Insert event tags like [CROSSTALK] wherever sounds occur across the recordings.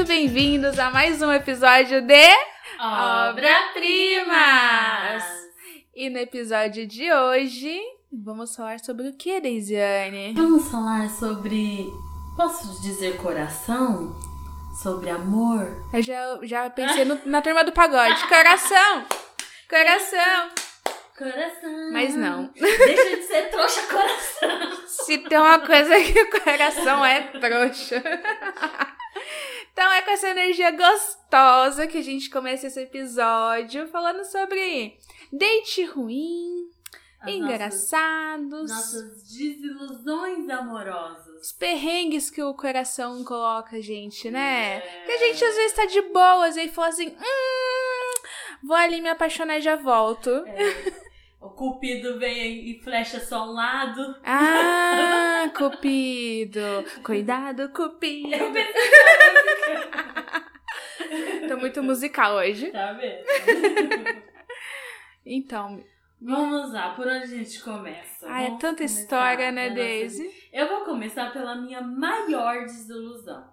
muito bem-vindos a mais um episódio de Obra-primas! E no episódio de hoje, vamos falar sobre o que, Deisiane? Vamos falar sobre. Posso dizer coração? Sobre amor? Eu já, já pensei no- na turma do pagode. Coração! Coração! Coração! Mas não. Deixa de ser trouxa coração! Se tem uma coisa que o coração é trouxa. Então é com essa energia gostosa que a gente começa esse episódio falando sobre date ruim, As engraçados, Nossas, nossas desilusões amorosas. os perrengues que o coração coloca a gente, né? É. Que a gente às vezes tá de boas e fala assim, hum, vou ali me apaixonar e já volto. É, o cupido vem e flecha só um lado. Ah, [LAUGHS] Cupido, cuidado, Cupido. Eu pensei Tô muito musical hoje. Tá vendo? Então, Vamos lá, por onde a gente começa? ah, é tanta história, né, pela nossa Daisy? Eu vou começar pela minha maior desilusão.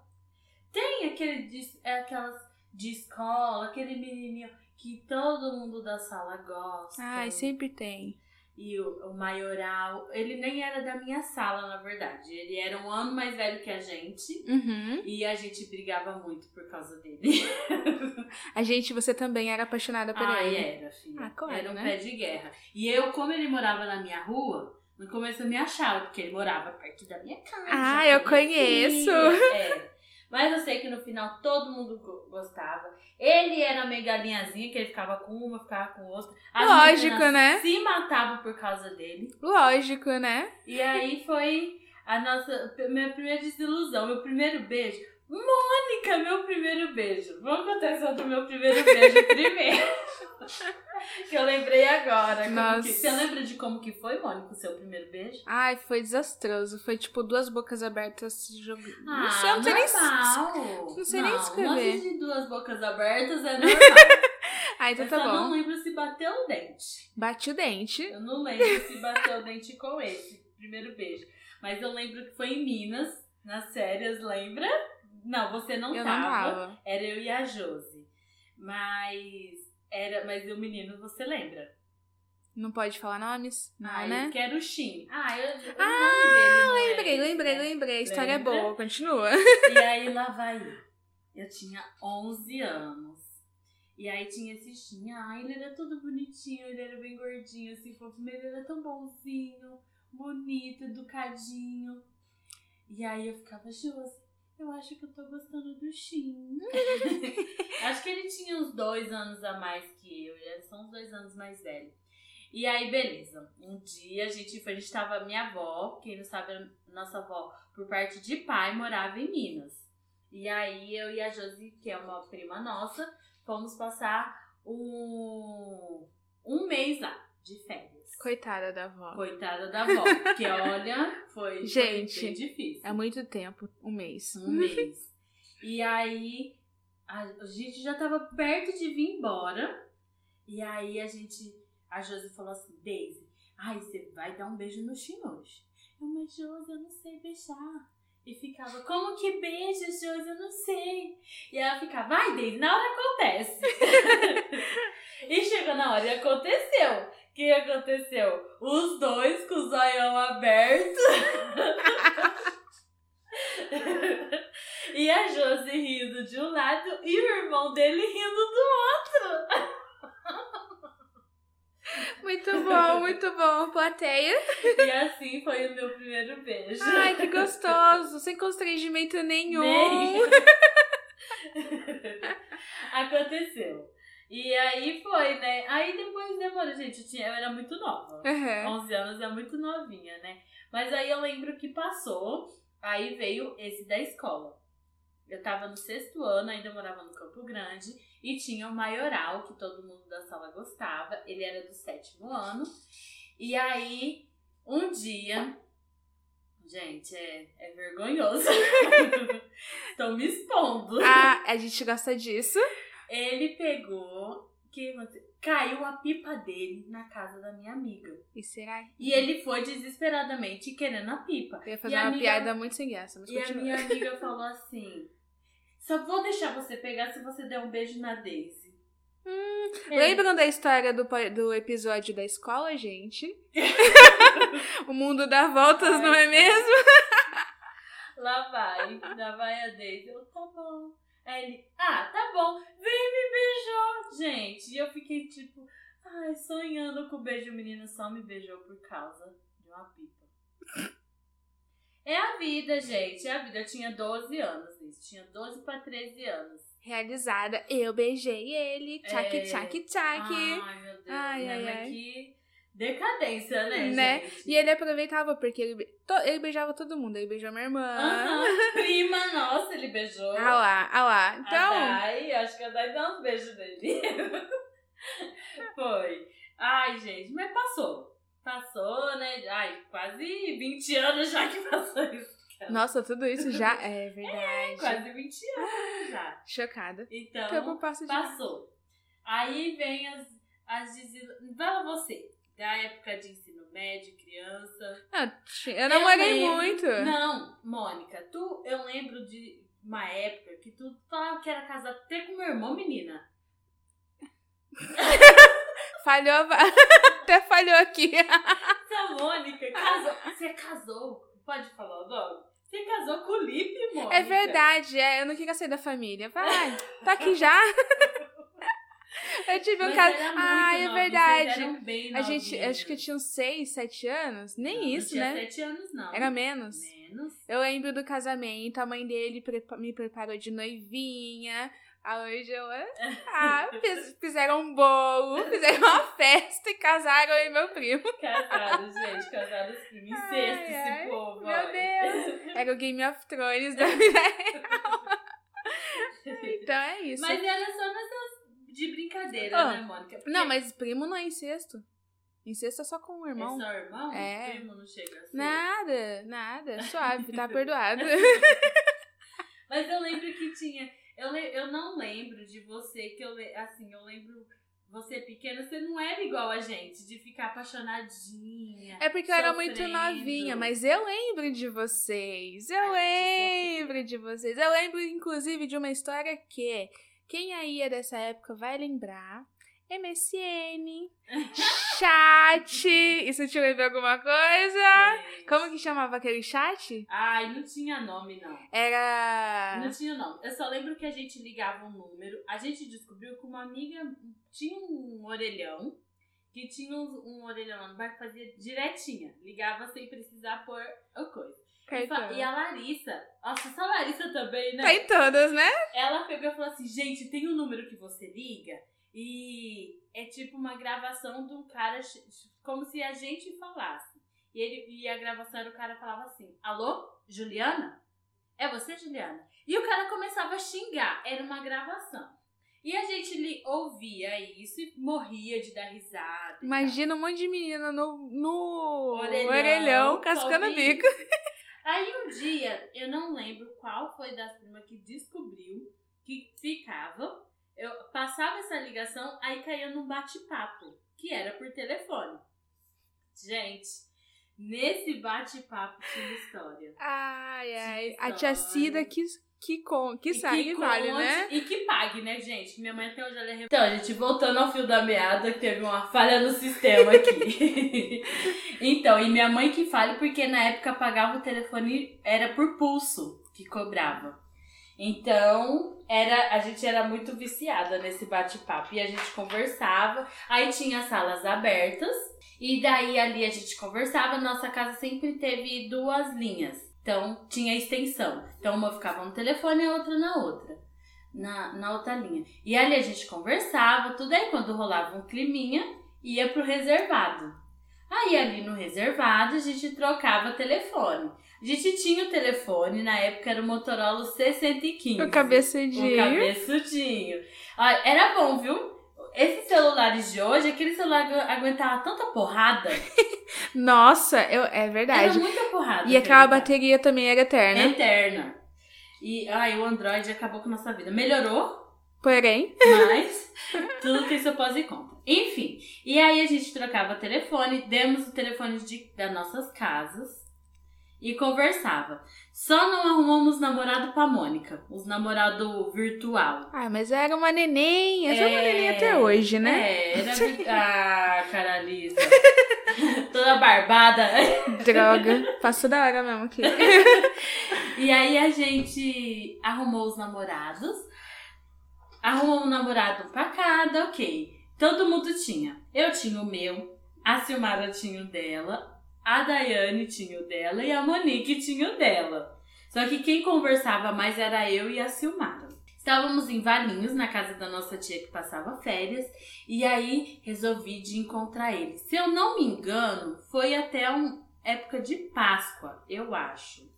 Tem aquele é aquelas de escola, aquele menininho que todo mundo da sala gosta. Ai, sempre tem. E o, o maioral, ele nem era da minha sala, na verdade. Ele era um ano mais velho que a gente. Uhum. E a gente brigava muito por causa dele. [LAUGHS] A gente, você também era apaixonada por Ai, ele. era, filha. Ah, claro, era um né? pé de guerra. E eu, como ele morava na minha rua, no começo eu me achava, porque ele morava perto da minha casa. Ah, eu conheço. É. Mas eu sei que no final todo mundo go- gostava. Ele era meio galinhazinha, que ele ficava com uma, ficava com outra. As Lógico, né? Se matavam por causa dele. Lógico, né? E aí foi a nossa minha primeira desilusão, meu primeiro beijo. Mônica, meu primeiro beijo. Vamos contar só do meu primeiro beijo [LAUGHS] primeiro. Que eu lembrei agora. Nossa. que- você lembra de como que foi, Mônica, o seu primeiro beijo? Ai, foi desastroso. Foi tipo duas bocas abertas se jogando. Ah, não sei, eu não sei nem. normal. não sei nem descrever. Lance de duas bocas abertas é normal. [LAUGHS] Ah, então eu tá só não bom. lembro se bateu o dente. Bate o dente. Eu não lembro se bateu o dente com esse primeiro beijo. Mas eu lembro que foi em Minas, nas férias, lembra? Não, você não eu tava. não tava. Era eu e a Josi. Mas era, mas o menino você lembra? Não pode falar nomes? Não, ah, né? Que era o Shin. Ah, eu, o Ah, é Lembrei, lembrei, né? lembrei. A história Lembra? é boa, continua. E aí lá vai eu. Eu tinha 11 anos. E aí tinha esse Shin. Ah, ele era todo bonitinho, ele era bem gordinho, assim, fofo. Mas ele era tão bonzinho, bonito, educadinho. E aí eu ficava, Josi, eu acho que eu tô gostando do Shin. [LAUGHS] acho que ele tinha uns dois anos a mais que eu. Ele só uns dois anos mais velho. E aí, beleza. Um dia a gente foi, a gente tava, minha avó, quem não sabe, nossa avó, por parte de pai, morava em Minas. E aí eu e a Josi, que é uma prima nossa, fomos passar um, um mês lá, de férias. Coitada da avó. Coitada da avó, porque olha, foi, Gente, foi difícil. É muito tempo, um mês. Um mês. E aí, a, a gente já tava perto de vir embora. E aí a gente, a Josi falou assim, Daisy, ai, você vai dar um beijo no Shin hoje. Eu, mas Josi, eu não sei beijar. E ficava, como que beija, Josi? Eu não sei. E ela ficava, vai, Daisy, na hora acontece. [LAUGHS] e chegou na hora e aconteceu. O que aconteceu? Os dois com o zoião aberto. E a Josi rindo de um lado e o irmão dele rindo do outro. Muito bom, muito bom. Plateia. E assim foi o meu primeiro beijo. Ai, que gostoso. Sem constrangimento nenhum. Nem. [LAUGHS] Aconteceu. E aí foi, né? Aí depois demorou, gente. Eu, tinha, eu era muito nova. Uhum. 11 anos é muito novinha, né? Mas aí eu lembro que passou, aí veio esse da escola. Eu tava no sexto ano, ainda morava no Campo Grande, e tinha o maioral, que todo mundo da sala gostava. Ele era do sétimo ano. E aí, um dia. Gente, é, é vergonhoso. [LAUGHS] Tô me expondo. Ah, a gente gosta disso. Ele pegou. Que, caiu a pipa dele na casa da minha amiga. E será? E ele foi desesperadamente querendo a pipa. Eu ia fazer E a uma amiga- piada muito sem graça, mas E a continua. minha [LAUGHS] amiga falou assim: Só vou deixar você pegar se você der um beijo na Daisy. Hum, É. Lembram da história do, do episódio da escola, gente? [LAUGHS] o mundo dá voltas, Ai, não é mesmo? Lá vai, lá vai a Daisy. Eu, tá bom. Aí ele, ah, tá bom, vem me beijou. Gente, e eu fiquei tipo, ai, sonhando com o beijo. O menino só me beijou por causa de uma pipa. É a vida, gente, é a vida. Eu tinha 12 anos, isso. Tinha 12 pra 13 anos. Realizada, eu beijei ele, tchac, É. tchac, tchac. Ai, meu Deus, Ai, né? ai, ai. que decadência, né, Né? gente? E ele aproveitava porque ele, to- ele beijava todo mundo. Ele beijou minha irmã. Aham, prima nossa, ele beijou. Ah lá, ah lá. A Então, Dai, acho que a Dai deu uns beijos nele. [LAUGHS] Foi. Ai, gente, mas passou. Passou, né? Ai, quase 20 anos já que passou isso. nossa, tudo isso já [LAUGHS] é verdade. Quase 20 anos já. Chocada. Então, passou. Aí vem as, as desil... Fala você, da época de ensino médio, criança. Não, ti- eu namorei lembro- muito. Não, Mônica, tu, eu lembro de uma época que tu falava que era casada até com meu irmão, menina. [LAUGHS] Falhou, [LAUGHS] até falhou aqui. Essa Mônica casou. Você casou? Pode falar o nome? Você casou com o Lipe, Mônica. É verdade, é, eu não queria sair da família. Vai, tá aqui já. [LAUGHS] [LAUGHS] Eu tive um Mas caso. era muito Ah, é verdade. bem A gente, novinhos. acho que eu tinha uns 6, 7 anos. Nem Não, isso, não tinha né? sete anos, não. Era menos. Menos. Eu lembro do casamento, a mãe dele me preparou de noivinha. A hoje eu. [LAUGHS] Ah, fiz- fizeram um bolo, fizeram uma [LAUGHS] festa e casaram eu e meu primo. Casados, gente. Casados primos. Ai, Incesto esse povo. meu olha. Deus. Era o Game of Thrones da vida real. Então é isso. Mas era só nessas de brincadeira, Ah, né, Mônica? Porque Não, mas primo não é incesto. Incesto é só com o É irmão. só irmão? É. Primo não chega assim. Nada, nada. Suave, tá [LAUGHS] perdoado. [LAUGHS] Mas eu lembro que tinha. Eu, le- eu não lembro de você, que eu le- assim, eu lembro. Você pequena, você não era igual a gente, de ficar apaixonadinha. É porque eu era muito sofrendo. novinha, mas eu lembro de vocês. Eu Ai, lembro de vocês. Eu lembro, inclusive, de uma história que quem aí é dessa época vai lembrar. MSN, [LAUGHS] chat. Isso te lembra alguma coisa? Gente. Como que chamava aquele chat? Ai, não tinha nome, não. Era. Não tinha nome. Eu só lembro que a gente ligava um número. A gente descobriu que uma amiga tinha um orelhão. Que tinha um, um orelhão lá no bar que fazia direitinha. Ligava sem precisar pôr a coisa. E, Caetano. e a Larissa, nossa, essa Larissa também, né? Tá em todas, né? Ela pegou e falou assim: gente, tem um número que você liga e é tipo uma gravação de um cara, como se a gente falasse. E, ele, e a gravação era o cara falava assim: alô, Juliana? É você, Juliana? E o cara começava a xingar, era uma gravação. E a gente li, ouvia isso e morria de dar risada. Imagina um monte de menina no, no Orelhão, orelhão, cascando bico. Aí um dia, eu não lembro qual foi das primas que descobriu que ficava. Eu passava essa ligação, aí caía num bate-papo, que era por telefone. Gente, nesse bate-papo tinha história. Ai, ai. Que A tia história. Cida que, que, com, que sabe que vale, conte né? E que pague, né, gente? Minha mãe até hoje ela é... Então, gente, voltando ao fio da meada, que teve uma falha no sistema aqui. [LAUGHS] então, e minha mãe que fale, porque na época pagava o telefone, era por pulso que cobrava. Então, era, a gente era muito viciada nesse bate-papo. E a gente conversava, aí tinha salas abertas, e daí ali a gente conversava. Nossa casa sempre teve duas linhas. Então, tinha extensão. Então, uma ficava no telefone e a outra na outra. Na, na outra linha. E ali a gente conversava, tudo aí quando rolava um climinha, ia pro reservado. Aí ali no reservado a gente trocava telefone. A gente tinha o telefone, na época era o Motorola C115. O O cabeçudinho. cabeçudinho. Olha, era bom, viu? Esses celulares de hoje, aquele celular agu- aguentava tanta porrada. [LAUGHS] Nossa, eu, é Era verdade. muita porrada. E aquela bateria também era eterna. Eterna. E ai, o Android acabou com nossa vida. Melhorou, Porém, mas [LAUGHS] tudo tem seu pós e contra. Enfim, e aí a gente trocava telefone, demos o telefone de, das nossas casas. E conversava. Só não arrumamos namorado pra Mônica, os namorado virtual. Ah, mas era uma neném, é, uma É, neném até hoje, né? É, era. [LAUGHS] ah, caralista. [LAUGHS] Toda barbada. [LAUGHS] Droga, passou da hora mesmo aqui. E aí a gente arrumou os namorados. Arrumou um namorado pra cada, ok. Todo mundo tinha. Eu tinha o meu, a Silmara tinha o dela, a Daiane tinha o dela e a Monique tinha o dela. Só que quem conversava mais era eu e a Silmara. Estávamos em Valinhos, na casa da nossa tia que passava férias, e aí resolvi de encontrar ele. Se eu não me engano, foi até uma época de Páscoa, eu acho.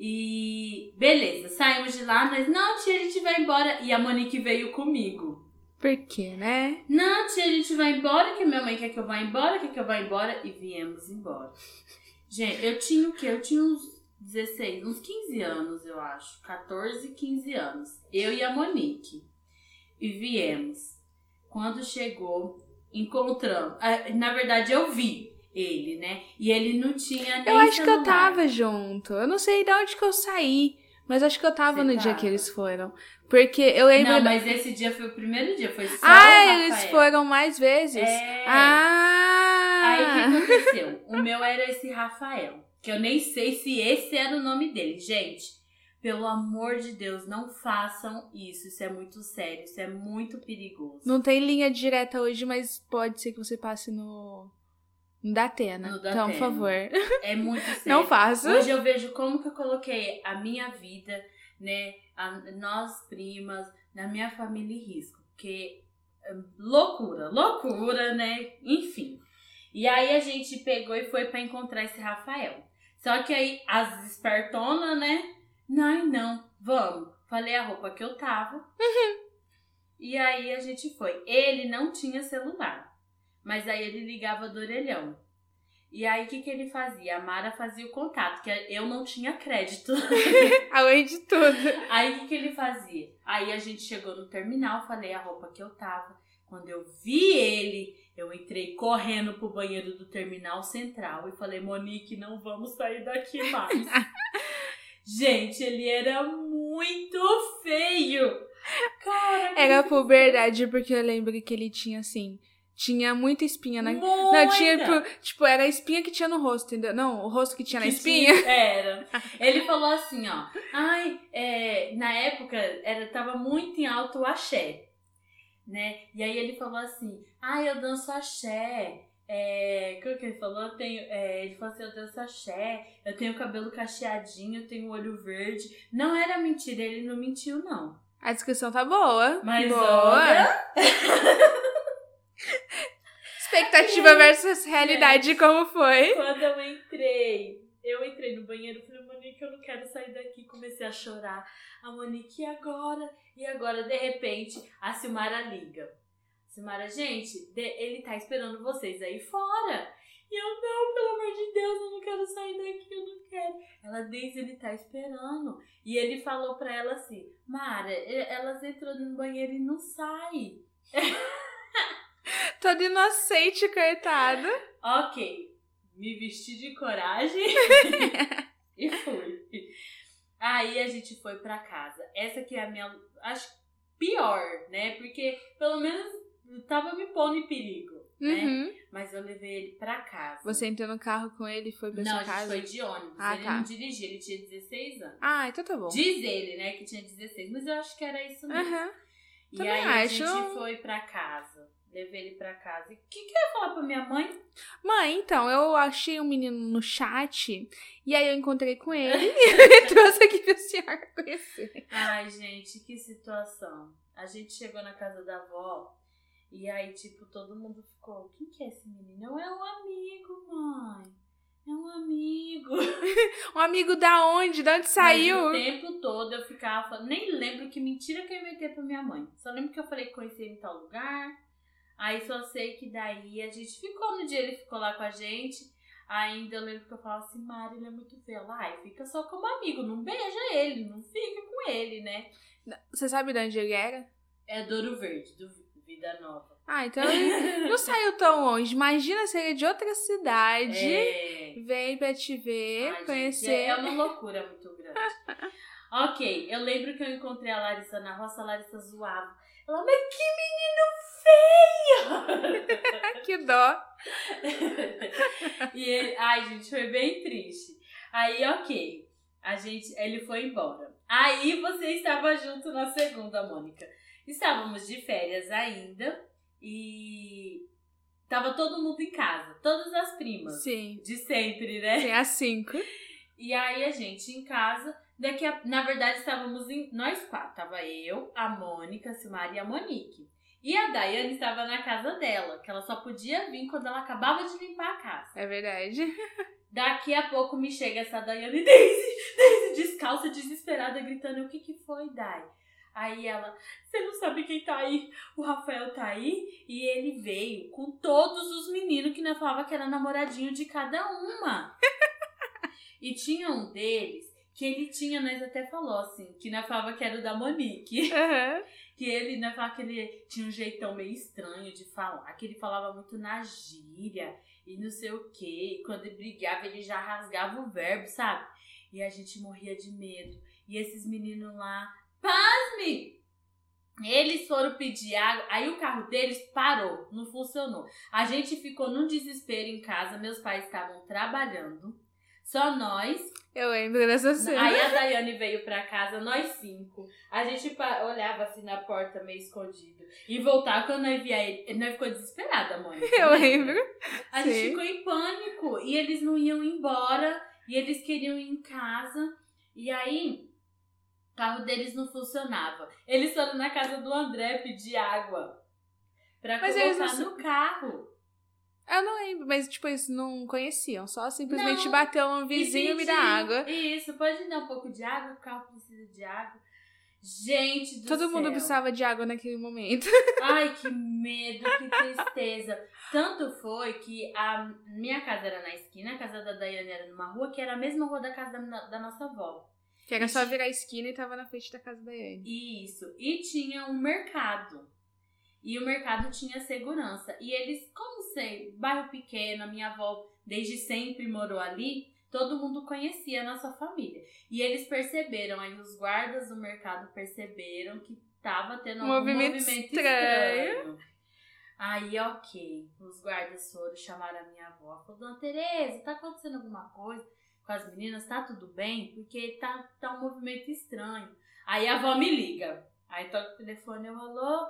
E beleza, saímos de lá, nós, não, tia, a gente vai embora. E a Monique veio comigo. Por quê, né? Não, tia, a gente vai embora, que minha mãe quer que eu vá embora, quer que eu vá embora. E viemos embora. Gente, eu tinha o quê? Eu tinha uns 16, uns 15 anos, eu acho. 14, 15 anos. Eu e a Monique. E viemos. Quando chegou, encontramos. ah, Na verdade, eu vi ele, né? E ele não tinha nem Eu acho que eu celular. tava junto. Eu não sei de onde que eu saí, mas acho que eu tava Você no dia tava. que eles foram. Porque eu lembro. Não, mas esse dia foi o primeiro dia, foi só Ah, eles foram mais vezes? É. Ah! Aí o que aconteceu? O meu era esse Rafael, que eu nem sei se esse era o nome dele. Gente, pelo amor de Deus, não façam isso. Isso é muito sério, isso é muito perigoso. Não tem linha direta hoje, mas pode ser que você passe no. No Datena. No Então, Datena. por favor. É muito [LAUGHS] sério. Não faça. Hoje eu vejo como que eu coloquei a minha vida, né? a- nós primas, na minha família em risco. Porque é, loucura, loucura, né? Enfim. E aí a gente pegou e foi pra encontrar esse Rafael. Só que aí as espertonas, né? Não, não, vamos. Falei a roupa que eu tava. E aí a gente foi. Ele não tinha celular. Mas aí ele ligava do orelhão. E aí, o que, que ele fazia? A Mara fazia o contato, que eu não tinha crédito. [LAUGHS] Além de tudo. Aí, o que, que ele fazia? Aí, a gente chegou no terminal, falei a roupa que eu tava. Quando eu vi ele, eu entrei correndo pro banheiro do terminal central e falei, Monique, não vamos sair daqui mais. [LAUGHS] gente, ele era muito feio. Cara, Era puberdade, porque eu lembro que ele tinha assim. Tinha muita espinha na. Não, muita. tinha, tipo, tipo, era a espinha que tinha no rosto, entendeu? Não, o rosto que tinha na Que espinha. tinha- Era. [LAUGHS] Ele falou assim, ó. Ai, é, na época era, tava muito em alto o axé, né? E aí ele falou assim, ai, eu danço axé. É, como que ele falou? Eu tenho, é, ele falou assim, eu danço axé, eu tenho cabelo cacheadinho, eu tenho olho verde. Não era mentira, ele não mentiu, não. A descrição tá boa. Mas boa. olha, [LAUGHS] Expectativa versus realidade, como foi? Quando eu entrei, eu entrei no banheiro e falei, Monique, eu não quero sair daqui. Comecei a chorar. A Monique, e agora? E agora, de repente, a Silmara liga. Silmara, gente, ele tá esperando vocês aí fora. E eu, não, pelo amor de Deus, eu não quero sair daqui, eu não quero. Ela, Deise, ele tá esperando. E ele falou pra ela assim, Mara, elas entram no banheiro e não saem. [LAUGHS] Todo inocente, coitado. Ok, me vesti de coragem [LAUGHS] e fui. Aí a gente foi pra casa. Essa que é a minha, acho pior, né? Porque pelo menos tava me pondo em perigo, né? Uhum. Mas eu levei ele pra casa. Você entrou no carro com ele e foi pra Não, sua a gente casa? foi de ônibus. Ah, ele tá. não dirigia, ele tinha 16 anos. Ah, então tá bom. Diz ele, né, que tinha 16, mas eu acho que era isso mesmo. Aham. E Também aí a acho. gente foi pra casa. Levei ele pra casa. E o que, que eu ia falar pra minha mãe? Mãe, então, eu achei um menino no chat e aí eu encontrei com ele [LAUGHS] e trouxe aqui pra senhora conhecer. Ai, gente, que situação. A gente chegou na casa da avó e aí, tipo, todo mundo ficou: quem que é esse menino? É um amigo, mãe. É um amigo. [LAUGHS] Um amigo da onde? Da onde saiu? Mas o tempo todo eu ficava falando, nem lembro que mentira que eu inventei pra minha mãe. Só lembro que eu falei que conheci ele em tal lugar. Aí só sei que daí a gente ficou no dia, ele ficou lá com a gente. Ainda eu lembro que eu falava assim, Mari, ele é muito feio. Ai, fica só como amigo, não beija ele, não fica com ele, né? Você sabe de onde ele era? É Douro Verde, do Vida nova. Ah, então ele [LAUGHS] não saiu tão longe. Imagina se ele é de outra cidade. É. Veio pra te ver, Ai, gente, conhecer. É é uma loucura muito grande. [LAUGHS] ok, eu lembro que eu encontrei a Larissa na roça, a Larissa zoava. Ela, mas que menino feio! [LAUGHS] que dó. e ele, ai, gente, foi bem triste. Aí, ok, a gente, ele foi embora. Aí você estava junto na segunda, Mônica. Estávamos de férias ainda e tava todo mundo em casa, todas as primas. Sim. De sempre, né? Sim, às cinco. E aí a gente em casa, daqui a, na verdade estávamos em nós quatro, tava eu, a Mônica, a Silmar e a Monique. E a Daiane estava na casa dela, que ela só podia vir quando ela acabava de limpar a casa. É verdade. [LAUGHS] Daqui a pouco me chega essa Daiane, [LAUGHS] Daisy, Daisy, descalça, desesperada, gritando, o que que foi, Dai? Aí ela, você não sabe quem tá aí? O Rafael tá aí e ele veio com todos os meninos que nós falava que era namoradinho de cada uma. [LAUGHS] e tinha um deles que ele tinha, nós até falou assim, que nós falava que era o da Monique. [LAUGHS] Aham. Que ele, né, falava que ele tinha um jeitão meio estranho de falar, que ele falava muito na gíria e não sei o quê. E quando ele brigava, ele já rasgava o verbo, sabe? E a gente morria de medo. E esses meninos lá, pasme! Eles foram pedir água, aí o carro deles parou, não funcionou. A gente ficou num desespero em casa, meus pais estavam trabalhando, só nós Eu lembro dessa cena. Aí a Daiane veio pra casa, nós cinco. A gente olhava assim na porta, meio escondido. E voltava quando nós via ele. Nós ficou desesperada, mãe. [LAUGHS] Eu lembro. A Sim. gente ficou em pânico. E eles não iam embora. E eles queriam ir em casa. E aí, o carro deles não funcionava. Eles foram na casa do André pedir água. Pra Mas eles colocar não- no carro. Eu não lembro, mas tipo, eles não conheciam. Só simplesmente Não. bateu um E vizinho me dá água. Isso, pode me dar um pouco de água? O carro precisa de água. Gente do Todo mundo céu. precisava de água naquele momento. Ai, que medo, que tristeza. Tanto foi que a minha casa era na esquina, a casa da Daiane era numa rua que era a mesma rua da casa da, da nossa avó. Que era só virar a esquina e tava na frente da casa da Anne. Isso. E tinha um mercado. E o mercado tinha segurança. E eles, como sei, bairro pequeno, a minha avó desde sempre morou ali, todo mundo conhecia a nossa família. E eles perceberam, aí os guardas do mercado perceberam que tava tendo Um movimento movimento, estranho. estranho. Aí, ok. Os guardas foram chamar a minha avó. Falou, Dona Tereza, tá acontecendo alguma coisa com as meninas? Tá tudo bem? Porque tá, tá um movimento estranho. Aí a avó me liga. Aí toca o telefone, eu alô?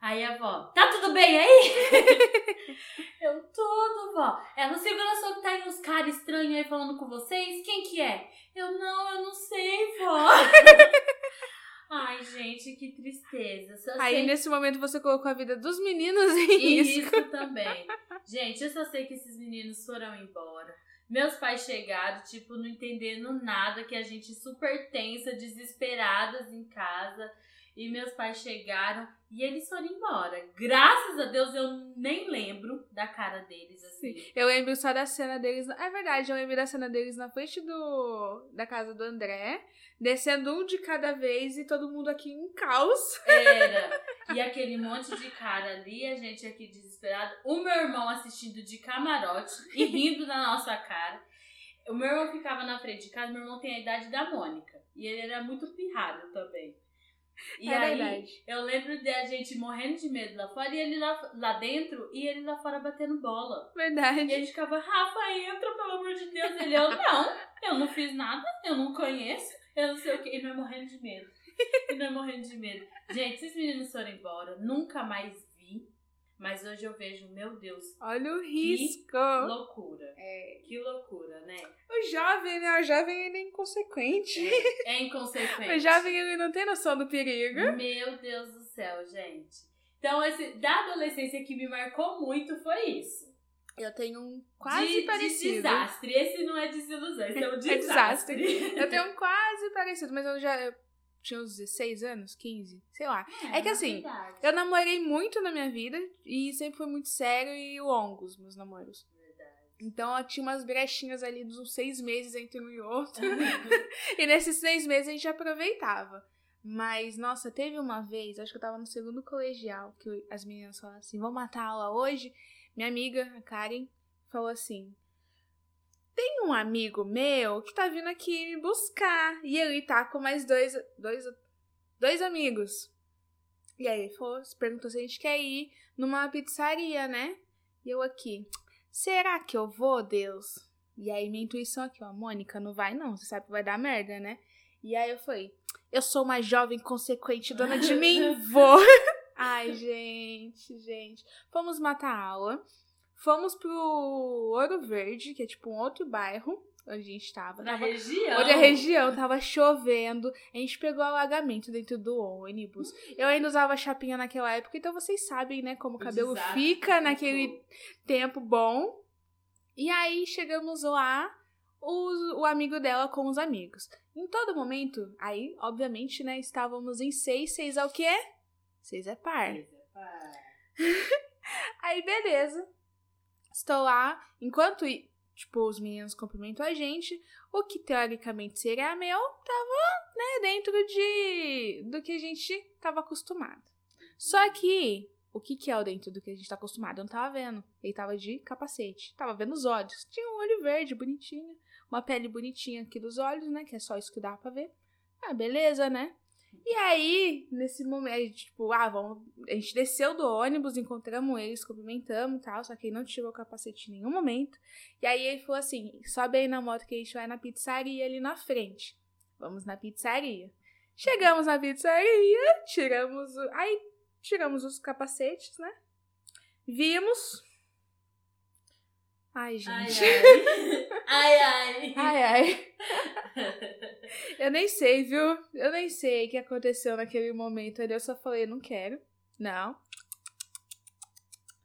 Aí a avó, tá tudo bem aí? [LAUGHS] eu, tudo, vó. Ela, o segurança que tá aí uns caras estranhos aí falando com vocês? Quem que é? Eu, não, eu não sei, vó. [LAUGHS] Ai, gente, que tristeza. Só Aí sei nesse momento você colocou a vida dos meninos em e risco. isso [LAUGHS] também. Gente, eu só sei que esses meninos foram embora. Meus pais chegaram, tipo, não entendendo nada, que a gente super tensa, desesperadas em casa. E meus pais chegaram e eles foram embora. Graças a Deus eu nem lembro da cara deles, assim. Eu lembro só da cena deles. na- É verdade, eu lembro da cena deles na frente do da casa do André, descendo um de cada vez e todo mundo aqui em caos. Era. [LAUGHS] E aquele monte de cara ali, a gente aqui desesperado. O meu irmão assistindo de camarote e rindo da nossa cara. O meu irmão ficava na frente de casa, meu irmão tem a idade da Mônica. E ele era muito pirrado também. E é aí, verdade. eu lembro de a gente morrendo de medo lá fora e ele lá, lá dentro e ele lá fora batendo bola. E a Verdade. gente ficava, Rafa, entra, pelo amor de Deus. Ele, eu não, eu não fiz nada, eu não conheço, eu não sei o que. E nós morrendo de medo. E nós morrendo de medo. Gente, esses meninos foram embora, nunca mais. Mas hoje eu vejo, meu Deus, Olha o risco. loucura. É. Que loucura, né? O jovem, né? O jovem ele é inconsequente. É, é inconsequente. [LAUGHS] O jovem ele não tem noção do perigo. Meu Deus do céu, gente. Então, esse da adolescência que me marcou muito foi isso. Eu tenho um quase de, parecido. De desastre. Esse não é desilusão, esse é um [LAUGHS] É desastre. Eu tenho um quase parecido, mas eu já eu tinha uns 16 anos, 15, sei lá. É que na assim, verdade. Eu namorei muito na minha vida e sempre foi muito sério e longos meus namoros. Verdade. Então eu tinha umas brechinhas ali de uns seis meses entre um e outro. [LAUGHS] e nesses seis meses a gente aproveitava. Mas, nossa, teve uma vez, acho que eu tava no segundo colegial, que as meninas falaram assim: vamos matar a aula hoje. Minha amiga, a Karen, falou assim: tem um amigo meu que tá vindo aqui me buscar. E ele tá com mais dois, dois, dois amigos. E aí ele falou, perguntou se a gente quer ir numa pizzaria, né? E eu aqui, será que eu vou, Deus? E aí minha intuição aqui, ó, Mônica, não vai não, você sabe que vai dar merda, né? E aí eu falei, eu sou uma jovem consequente, dona de mim, [LAUGHS] vou. [LAUGHS] Ai, gente, gente. Fomos matar a aula. Fomos pro Ouro Verde, que é tipo um outro bairro onde a gente tava. Na tava região. Onde a região tava chovendo. A gente pegou alagamento dentro do ônibus. Eu ainda usava chapinha naquela época, então vocês sabem, né, como o cabelo desastre fica que naquele tempo bom. E aí chegamos lá, o, o amigo dela com os amigos. Em todo momento, aí, obviamente, né, estávamos em seis. Seis é o quê? Seis é par. [LAUGHS] Aí, beleza. Estou lá. Enquanto, tipo, os meninos cumprimentam a gente, o que teoricamente seria meu, tava, né, dentro de do que a gente tava acostumado. Só que, o que que é o dentro do que a gente tá acostumado? Eu não tava vendo. Ele tava de capacete. Tava vendo os olhos. Tinha um olho verde, bonitinho. Uma pele bonitinha aqui dos olhos, né, que é só isso que dá pra ver. Ah, beleza, né? E aí, nesse momento, a gente, tipo, ah, vamos. A gente desceu do ônibus, encontramos eles, cumprimentamos e tal, só que ele não tirou o capacete em nenhum momento. E aí ele falou assim: sobe aí na moto que a gente vai na pizzaria ali na frente. Vamos na pizzaria. Chegamos na pizzaria, tiramos. o- Aí tiramos os capacetes, né? Vimos. Ai, gente. ai. ai, [LAUGHS] ai. Ai, ai. [LAUGHS] Eu nem sei, viu? Eu nem sei o que aconteceu naquele momento ali. Eu só falei, não quero. Não.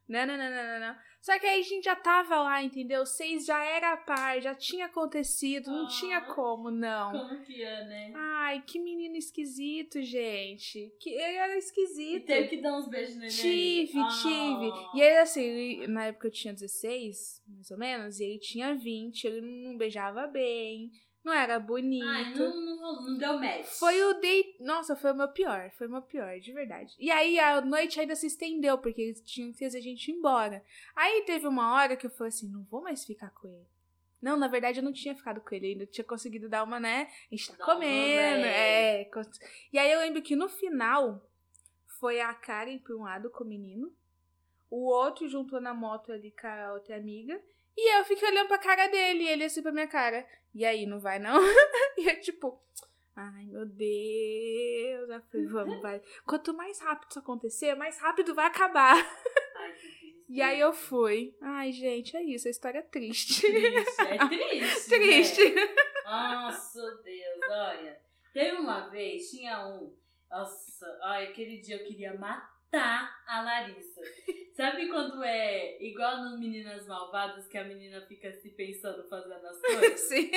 Não, não, não, não, não, não. Só que aí a gente já tava lá, entendeu? Seis já era a par, já tinha acontecido, não Ah. tinha como, não. Como que é, né? Ai, que menino esquisito, gente. Que ele era E esquisito. teve que dar uns beijos nele. Tive, Ah. tive. E aí, assim, ele- na época eu tinha 16, mais ou menos, e ele tinha 20, ele não beijava bem, não era bonito. Ai, não, não, não deu match. Foi o date. Nossa, foi o meu pior. Foi o meu pior, de verdade. E aí a noite ainda se estendeu, porque eles tinham que fazer a gente ir embora. Aí teve uma hora que eu falei assim: não vou mais ficar com ele. Não, na verdade eu não tinha ficado com ele, eu ainda tinha conseguido dar uma, né? A gente tá comendo. É. E aí eu lembro que no final foi a Karen pra um lado com o menino, o outro juntou na moto ali com a outra amiga. E eu fiquei olhando pra cara dele, e ele assim pra minha cara. E aí, não vai não? [LAUGHS] e eu tipo, ai meu Deus. Eu falei, vamos, vai. Quanto mais rápido isso acontecer, mais rápido vai acabar. [LAUGHS] Ai, que triste. E aí eu fui. Ai, gente, é isso, a história é triste. Triste, é triste. [LAUGHS] triste. né? Nossa, Deus, olha. Teve uma vez, tinha um. Nossa, ai, aquele dia eu queria matar a Larissa. Sabe quando é igual no Meninas Malvadas, que a menina fica se pensando fazendo as coisas? [LAUGHS] Sim.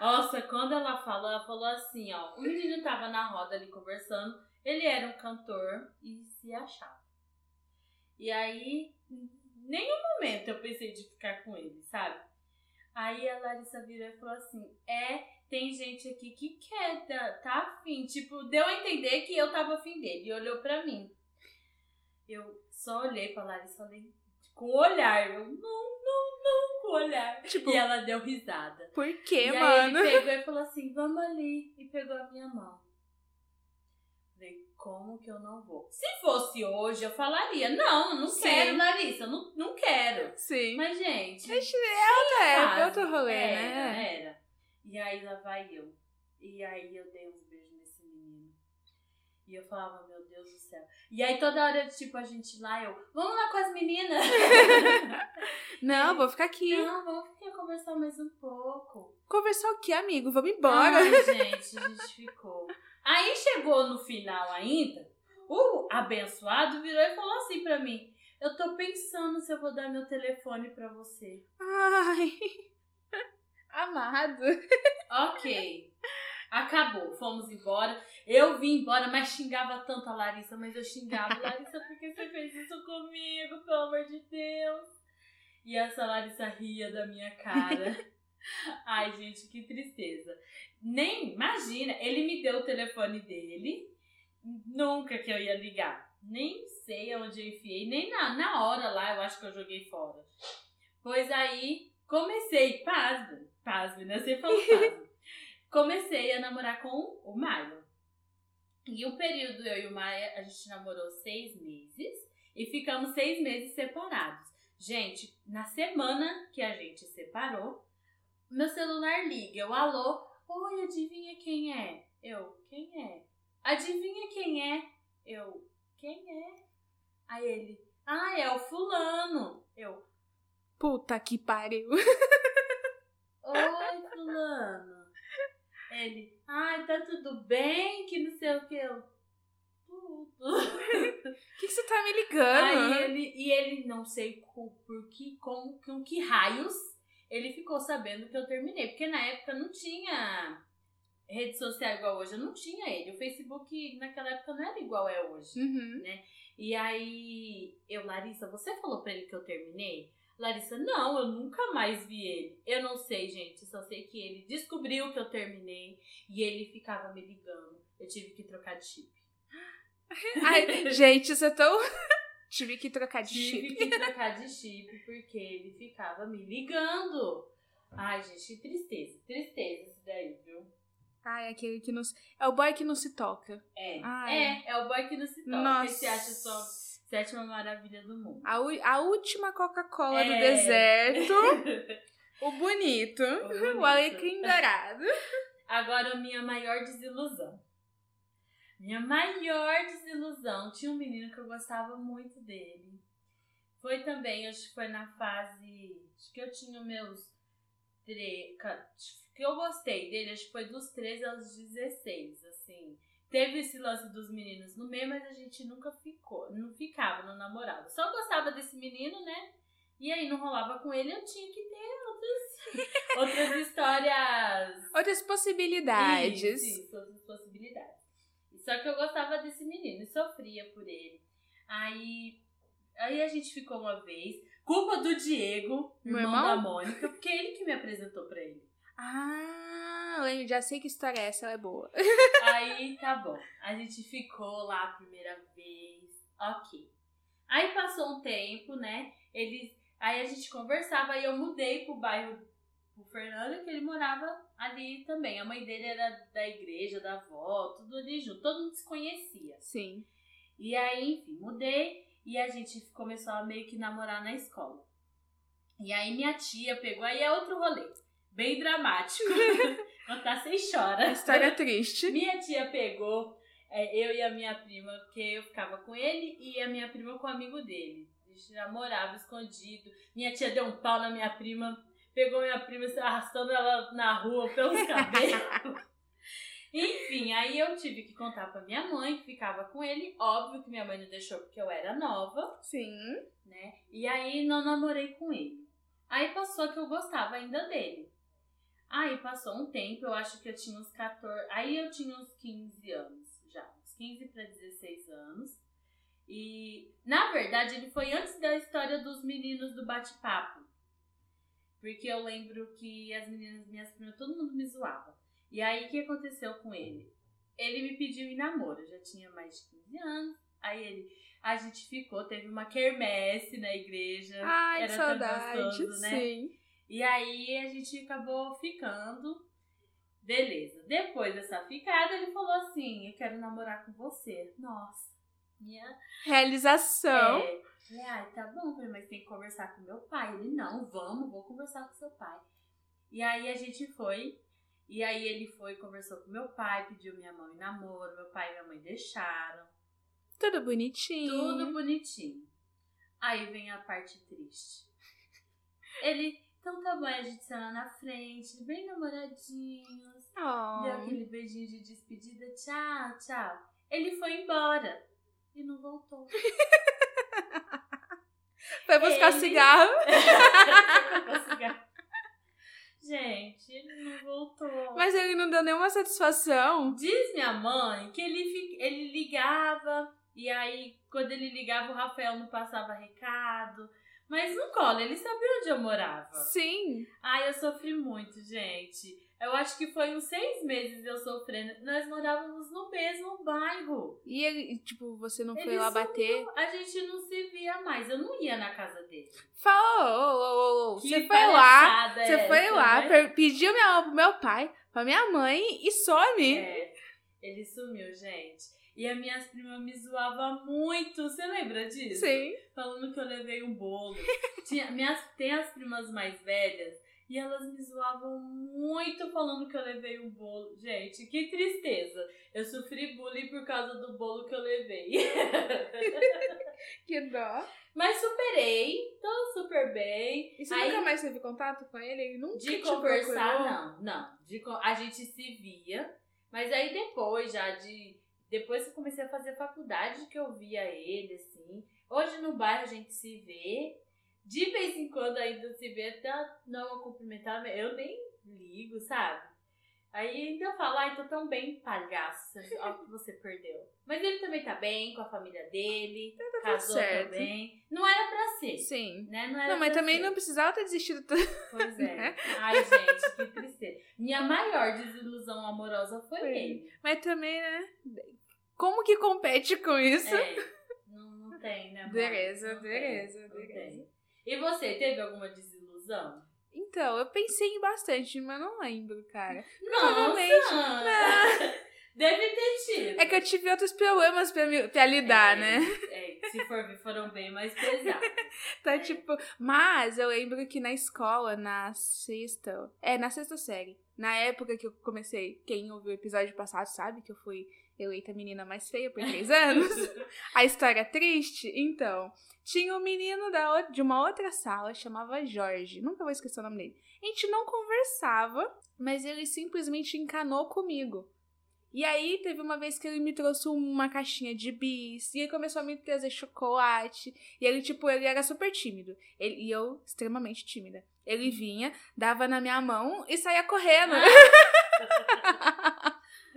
Nossa, quando ela falou, ela falou assim, ó. O menino tava na roda ali conversando. Ele era um cantor e se achava. E aí, em nenhum momento eu pensei de ficar com ele, sabe? Aí a Larissa virou e falou assim: É, tem gente aqui que quer, tá, tá afim. Tipo, deu a entender que eu tava afim dele. E olhou pra mim. Eu só olhei pra Larissa falei, com o olhar. Eu, não, não, não, com o olhar. Tipo, E ela deu risada. por quê, e aí mano? ele pegou e [LAUGHS] falou assim, vamos ali. E pegou a minha mão. Falei, como que eu não vou? Se fosse hoje, eu falaria, não, eu não Sim. quero, Larissa, não, não quero. Sim. Mas, gente, é outra época, outro rolê, era, né? Era. E aí lá vai eu. E aí eu dei menino. E eu falava, meu Deus do céu. E aí toda hora, tipo, a gente lá, eu, vamos lá com as meninas. [LAUGHS] Não, vou ficar aqui. Não, vamos ficar conversar mais um pouco. Conversar o quê, amigo? Vamos embora. Ai, [LAUGHS] gente, a gente ficou. Aí chegou no final ainda, o abençoado virou e falou assim pra mim: Eu tô pensando se eu vou dar meu telefone pra você. Ai. [LAUGHS] Amado. Ok. Acabou, fomos embora. Eu vim embora, mas xingava tanto a Larissa, mas eu xingava, [LAUGHS] Larissa, por que você fez isso comigo, pelo amor de Deus? E essa Larissa ria da minha cara. [LAUGHS] Ai, gente, que tristeza. Nem, imagina, ele me deu o telefone dele nunca que eu ia ligar. Nem sei aonde eu enfiei, nem na, na hora lá eu acho que eu joguei fora. Pois aí comecei, pasme, pasme, né? Você falou pasme. Comecei a namorar com o Maio. E o período eu e o Maia, a gente namorou seis meses e ficamos seis meses separados. Gente, na semana que a gente separou, meu celular liga, eu alô, oi, adivinha quem é? Eu, quem é? Adivinha quem é? Eu, quem é? Aí ele, ah, é o fulano. Eu, puta que pariu. Oi, fulano. Ele, ai, tá tudo bem? Que não sei o que. Eu, tudo. O [LAUGHS] que, que você tá me ligando? Aí ele, e ele, não sei com, por que, com, com que raios, ele ficou sabendo que eu terminei. Porque na época não tinha rede social igual hoje. Eu não tinha ele. O Facebook naquela época não era igual é hoje, Uhum. né? E aí, eu, Larissa, você falou pra ele que eu terminei? Larissa, não, eu nunca mais vi ele. Eu não sei, gente, só sei que ele descobriu que eu terminei e ele ficava me ligando. Eu tive que trocar de chip. [LAUGHS] Ai, gente, você é tão. [LAUGHS] Tive que trocar de Tive chip. que trocar de chip porque ele ficava me ligando. Ai, gente, que tristeza. Tristeza isso daí, viu? Ai, aquele que não. se- É o boy que não se toca. É. Ai. É, é o boy que não se toca. Nossa. Que se acha só sétima maravilha do mundo. A, a última Coca-Cola do É. deserto. [LAUGHS] O bonito. O bonito. O alecrim dourado. Agora, a minha maior desilusão. Minha maior desilusão. Tinha um menino que eu gostava muito dele. Foi também, acho que foi na fase. Acho que eu tinha meus. Tre... Que eu gostei dele, acho que foi dos 13 aos 16, assim. Teve esse lance dos meninos no meio, mas a gente nunca ficou, não ficava, não namorava. Só gostava desse menino, né? E aí não rolava com ele, eu tinha que ter outras, [LAUGHS] outras histórias Outras possibilidades. isso, isso, outras possibilidades. Só que eu gostava desse menino e sofria por ele. Aí, aí a gente ficou uma vez. Culpa do Diego, irmão, irmão? da Mônica, porque é ele que me apresentou pra ele. Ah, lembro, já sei que história é essa, ela é boa. Aí tá bom. A gente ficou lá a primeira vez. Ok. Aí passou um tempo, né? Eles. Aí a gente conversava, aí eu mudei pro bairro pro Fernando, que ele morava ali também. A mãe dele era da igreja, da avó, tudo ali junto. Todo mundo se conhecia. Sim. E aí, enfim, mudei e a gente começou a meio que namorar na escola. E aí minha tia pegou, aí é outro rolê. Bem dramático. [LAUGHS] Contar sem chora. História triste. Minha tia pegou é, eu e a minha prima, porque eu ficava com ele e a minha prima com o amigo dele. A gente namorava escondido. Minha tia deu um pau na minha prima, pegou minha prima arrastando ela na rua pelos [LAUGHS] cabelos. Enfim, aí eu tive que contar pra minha mãe que ficava com ele. Óbvio que minha mãe não deixou porque eu era nova, Sim. né? E aí não namorei com ele. Aí passou que eu gostava ainda dele. Aí passou um tempo, eu acho que eu tinha uns 14. Aí eu tinha uns 15 anos já. Uns 15 para 16 anos. E, na verdade, ele foi antes da história dos meninos do bate-papo. Porque eu lembro que as meninas, minhas primas, todo mundo me zoava. E aí, o que aconteceu com ele? Ele me pediu em namoro, eu já tinha mais de 15 anos. Aí ele, a gente ficou, teve uma quermesse na igreja. Ai, Era saudade. gostoso, né? Sim. E aí a gente acabou ficando. Beleza. Depois dessa ficada, ele falou assim: Eu quero namorar com você. Nossa, minha. Realização. É, falei, tá bom, falei, mas tem que conversar com meu pai. Ele, não, vamos, vou conversar com seu pai. E aí a gente foi. E aí ele foi, conversou com meu pai, pediu minha mão em namoro. Meu pai e minha mãe deixaram. Tudo bonitinho. Tudo bonitinho. Aí vem a parte triste. Ele, então tá bom, a gente saiu na frente, bem namoradinhos. Oh. Deu aquele beijinho de despedida, tchau, tchau. Ele foi embora e não voltou. [LAUGHS] Foi buscar Ele- [LAUGHS] cigarro. Gente, ele não voltou. Mas ele não deu nenhuma satisfação. Diz minha mãe que ele, fi- ele ligava e aí quando ele ligava o Rafael não passava recado. Mas no colo, ele sabia onde eu morava. Sim. Ai, eu sofri muito, gente. Eu acho que foi uns seis meses eu sofrendo. Nós morávamos no mesmo bairro. E ele, tipo, você não foi Ele lá sumiu. bater? A gente não se via mais. Eu não ia na casa dele. Falou, ô, ô, Que você foi lá, você é foi essa, lá, né? pediu minha mão pro meu pai, pra minha mãe e some. É, ele sumiu, gente. E as minhas primas me zoavam muito. Você lembra disso? Sim. Falando que eu levei um bolo. Tinha, minhas, tem as primas mais velhas. E elas me zoavam muito falando que eu levei um bolo. Gente, que tristeza. Eu sofri bullying por causa do bolo que eu levei. [LAUGHS] Que dó. Mas superei. Tô super bem. E você Aí- nunca mais teve contato com ele? Ele nunca De conversar, procurou? não. Não. De, a gente se via. Mas aí depois, já de. Depois que eu comecei a fazer faculdade, que eu via ele, assim. Hoje no bairro a gente se vê. De vez em quando ainda se vê até não cumprimentar, eu nem ligo, sabe? Aí ainda eu falo, ai, tô tão bem, palhaço, ó, que você perdeu. Mas ele também tá bem com a família dele, casou certo. também. Não era pra ser, Sim. né? Não, era Não, mas também ser. não precisava ter desistido tanto. Pois é. Né? Ai, gente, que tristeza. Minha maior desilusão amorosa foi Foi. ele. Mas também, né? Como que compete com isso? É. Não, não tem, né? Dureza, Não dureza, tem, não dureza. E você, teve alguma desilusão? Então, eu pensei em bastante, mas não lembro, cara. Nossa! Provavelmente. [LAUGHS] Deve ter tido. É que eu tive outros problemas pra, me, pra lidar, É, né? é, se for ver, foram bem mais pesados. [LAUGHS] Tá tipo. Mas eu lembro que na escola, na sexta. É, na sexta série. Na época que eu comecei, quem ouviu o episódio passado sabe que eu fui eleita a menina mais feia por três anos. [LAUGHS] a história triste? Então, tinha um menino da, de uma outra sala, chamava Jorge. Nunca vou esquecer o nome dele. A gente não conversava, mas ele simplesmente encanou comigo. E aí, teve uma vez que ele me trouxe uma caixinha de bis, e ele começou a me trazer chocolate. E ele, tipo, ele era super tímido. Ele, e eu, extremamente tímida. Ele vinha, dava na minha mão e saía correndo. [LAUGHS]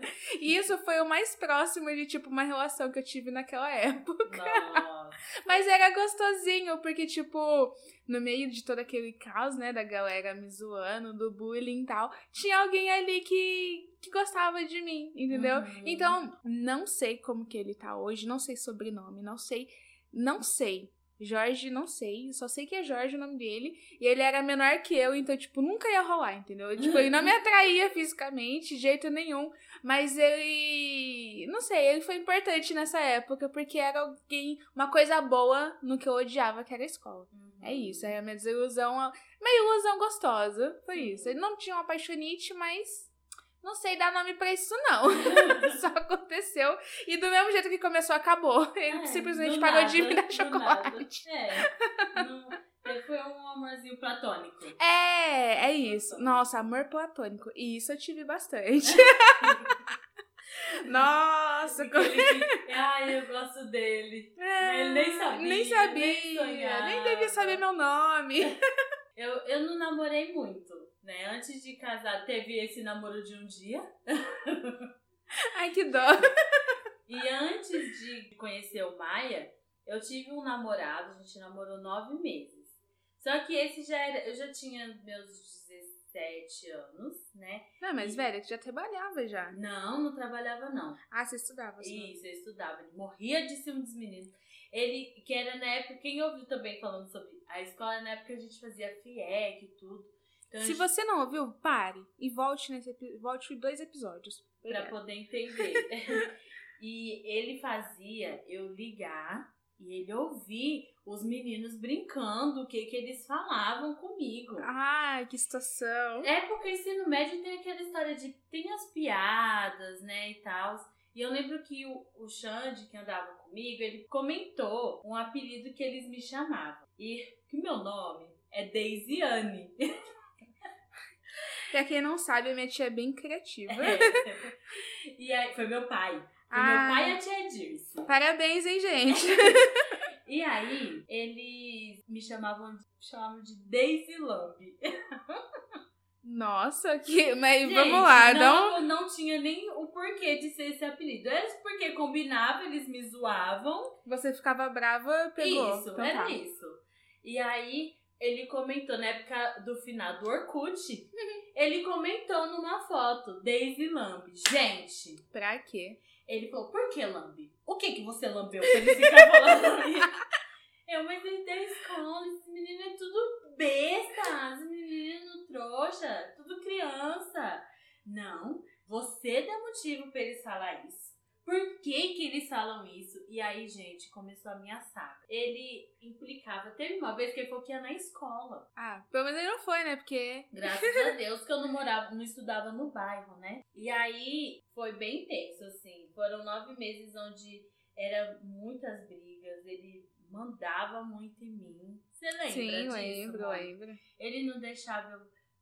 [LAUGHS] E isso foi o mais próximo de, tipo, uma relação que eu tive naquela [LAUGHS] época. Nossa. Mas era gostosinho, porque, tipo, no meio de todo aquele caos, né, da galera me zoando, do bullying e tal, tinha alguém ali que, que gostava de mim, entendeu? Uhum. Então, não sei como que ele tá hoje, não sei sobrenome, não sei, não sei. Jorge, não sei, só sei que é Jorge o nome dele, e ele era menor que eu, então, tipo, nunca ia rolar, entendeu? Tipo, ele não me atraía fisicamente, de jeito nenhum, mas ele. Não sei, ele foi importante nessa época, porque era alguém, uma coisa boa no que eu odiava, que era a escola. É isso, aí a minha desilusão. Meio ilusão gostosa. Foi isso. Ele não tinha uma apaixonite, mas. Não sei dar nome pra isso, não. [LAUGHS] Só aconteceu. E do mesmo jeito que começou, acabou. Ele É, simplesmente do parou nada, de me dar do chocolate. nada. É. Não, foi um amorzinho platônico. É, é isso. Nossa, amor platônico. E isso eu tive bastante. [LAUGHS] Nossa, como... Que, Ai, eu gosto dele. É, Ele nem sabia, Nem nem sabia. sonhava. Nem devia saber meu nome. Eu, eu não namorei muito, né? Antes de casar, teve esse namoro de um dia. [LAUGHS] Ai, que dó. E antes de conhecer o Maia, eu tive um namorado, a gente namorou nove meses. Só que esse já era. Eu já tinha meus 17 anos, né? Não, mas velho, tu já trabalhava já. Não, não trabalhava, não. Ah, você estudava. só. Isso, eu estudava. Ele morria de ciúme dos meninos. Ele, que era na época, quem ouviu também falando sobre a escola, na época a gente fazia FIEC e tudo. Então, Se gente- você não ouviu, pare e volte nesse volte dois episódios. pra Obrigada. poder entender. [LAUGHS] e ele fazia eu ligar e ele ouvir os meninos brincando, o que que eles falavam comigo. Ai, que situação. É porque ensino médio tem aquela história de tem as piadas, né, e tal. E eu lembro que o, o Xande, que andava comigo, ele comentou um apelido que eles me chamavam. E que meu nome é Deisiane. [LAUGHS] Pra quem não sabe, a minha tia é bem criativa. E aí, foi meu pai. Foi Ah. meu pai e a tia Dirce. Parabéns, hein, gente? [LAUGHS] E aí, eles me chamavam de, chamavam de Daisy Lamb. Nossa, que. Mas Gente, vamos lá, um. não, não tinha nem o porquê de ser esse apelido. Era porque combinava, eles me zoavam. Você ficava brava, pegou. Isso, Então era tá. isso. E aí ele comentou na época do final do Orkut, ele comentou numa foto, Daisy Lamb. Gente, Pra quê? ele falou, por que lambe? O que que você lambeu pra ele ficar falando isso? [LAUGHS] Eu, mas ele da escola, esse menino é tudo besta, esse menino trouxa, tudo criança. Não, você dá motivo pra eles falar isso. Por que que eles falam isso? E aí, gente, começou a minha saga. Ele implicava. Teve uma vez que ele falou que ia na escola. Ah, pelo menos ele não foi, né? Porque. Graças a [LAUGHS] Deus que eu não morava, não estudava no bairro, né? E aí foi bem tenso, assim. Foram nove meses onde era muitas brigas. Ele mandava muito em mim. Você lembra Sim, disso? lembro, Mônica? lembro. Ele não deixava eu.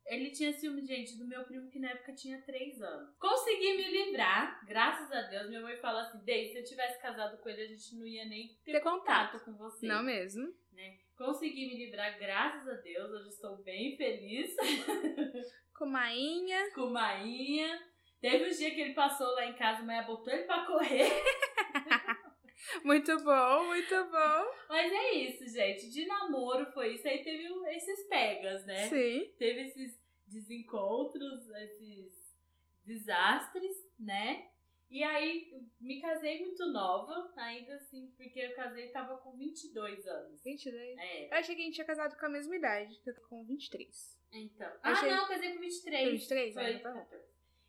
Ele tinha ciúme, gente, do meu primo que na época tinha três anos. Consegui me livrar, graças a Deus. Minha mãe fala assim: Dei, se eu tivesse casado com ele, a gente não ia nem ter, Ter contato. contato. com você. Não mesmo. né? Consegui me livrar, graças a Deus. Hoje estou bem feliz [LAUGHS] Com Mainha. com Mainha. Teve um dia que ele passou lá em casa, mas botou ele pra correr. [LAUGHS] Muito bom, muito bom. Mas é isso, gente. De namoro foi isso. Aí teve esses pegas, né? Sim. teve esses desencontros, esses desastres, né? E aí me casei muito nova, ainda assim, porque eu casei e tava com 22 anos. 22. É, Eu achei que a gente tinha casado com a mesma idade, que eu tô com 23. então. Achei- Ah, não, eu casei com 23. Com 23? Foi, Ah, então tá bom. 14.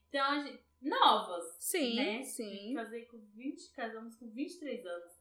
Então, a gente, novas, Sim, né? sim. Casei com 20, casamos com 23 anos.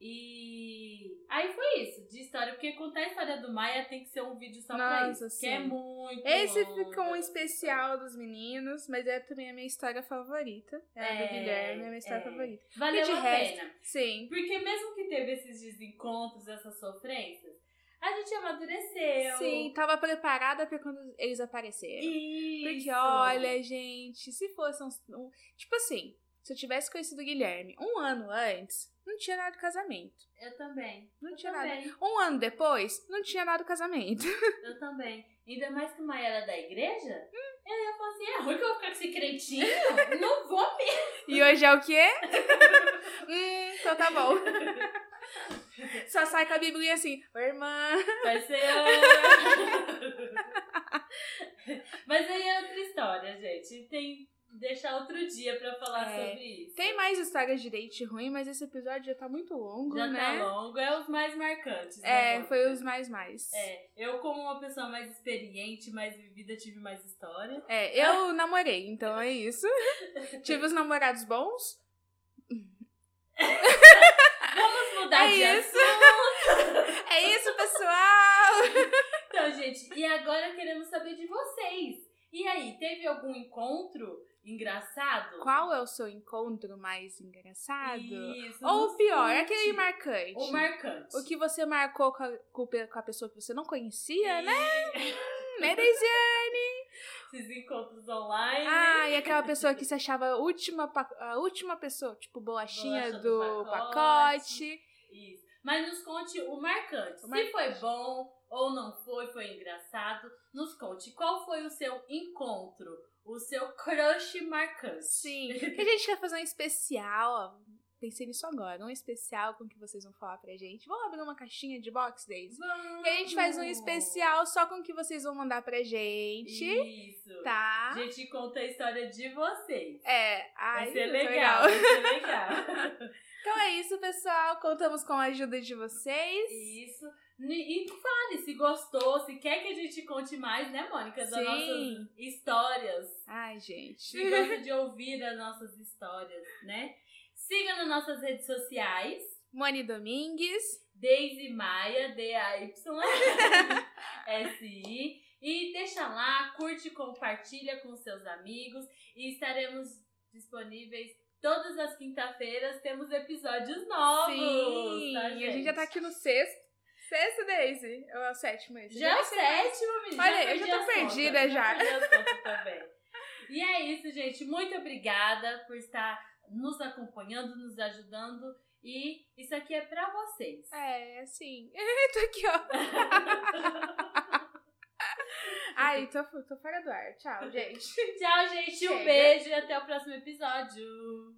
E aí foi isso, de história, porque contar a história do Maia tem que ser um vídeo só pra Nossa, isso, que é sim. muito Esse ficou um especial dos meninos, mas é também a minha história favorita. É, a É, do Guilherme, é a minha história é. favorita. Valeu a resto- pena. Sim. Porque mesmo que teve esses desencontros, essas sofrências, a gente amadureceu. Sim, tava preparada pra quando eles apareceram. Isso. Porque, olha, gente, se fosse um, Tipo assim, se eu tivesse conhecido o Guilherme um ano antes, não tinha nada de casamento. Eu também. Não eu tinha nada. também. Um ano depois, não tinha nada de casamento. [LAUGHS] Eu também. Ainda mais que o Maia era da igreja, eu ia falar assim: é ruim que eu vou ficar com esse crentinho? [LAUGHS] não vou mesmo. E hoje é o quê? [LAUGHS] hum, então tá bom. Só sai com a Bíblia assim, ô irmã. Vai ser. [LAUGHS] Mas aí é outra história, gente. Tem. Deixar outro dia pra falar É. sobre isso. Tem mais histórias de date ruim, mas esse episódio já tá muito longo, Já né? tá longo, é os mais marcantes. né, É, foi os mais mais. É, eu como uma pessoa mais experiente, mais vivida, tive mais história. É, eu namorei, então é isso. [LAUGHS] Tive os namorados bons. [LAUGHS] Mudar É de isso. assunto. [LAUGHS] É isso, pessoal! Então, gente, e agora queremos saber de vocês. E aí, teve algum encontro engraçado? Qual é o seu encontro mais engraçado? Isso, Ou o pior, conte. aquele marcante. O marcante. O que você marcou com a, com a pessoa que você não conhecia, E né? [LAUGHS] Né, Deisiane? Esses encontros online. Ah, e aquela pessoa que se achava a última, a última pessoa, tipo bolachinha Bolacha do, do pacote. pacote. Isso. Mas nos conte o marcante. O Se marcante. foi bom ou não foi, foi engraçado. Nos conte qual foi o seu encontro, o seu crush marcante. Sim, que a gente quer fazer um especial, ó. Pensei nisso agora, um especial com o que vocês vão falar pra gente. Vamos abrir uma caixinha de box days? Vamos. E a gente faz um especial só com o que vocês vão mandar pra gente, Isso. tá? A gente conta a história de vocês. É, ai, vai ser é legal, vai ser legal. [LAUGHS] [LAUGHS] Então é isso, pessoal. Contamos com a ajuda de vocês. Isso. E fale se gostou, se quer que a gente conte mais, né, Mônica? Das Sim. nossas histórias. Ai, gente. Se gosta de ouvir as nossas histórias, né? Siga nas nossas redes sociais. Moni Domingues. Daisy Maia, D-A-Y-S-I. E deixa lá, curte, compartilha com seus amigos. E estaremos disponíveis todas as quinta-feiras. Temos episódios novos. Sim, tá, e a gente já tá aqui no sexto. Sexto, Daisy. Ou é o sétimo esse? Já é o sétimo, menina. Olha, eu já tô perdida contas, já. também. E é isso, gente. Muito obrigada por estar nos acompanhando, nos ajudando. E isso aqui é pra vocês. É, assim. [LAUGHS] tô aqui, ó. [LAUGHS] Ai, tô, tô fora do ar. Tchau, [LAUGHS] gente. Tchau, gente. Um Chega. beijo e até o próximo episódio.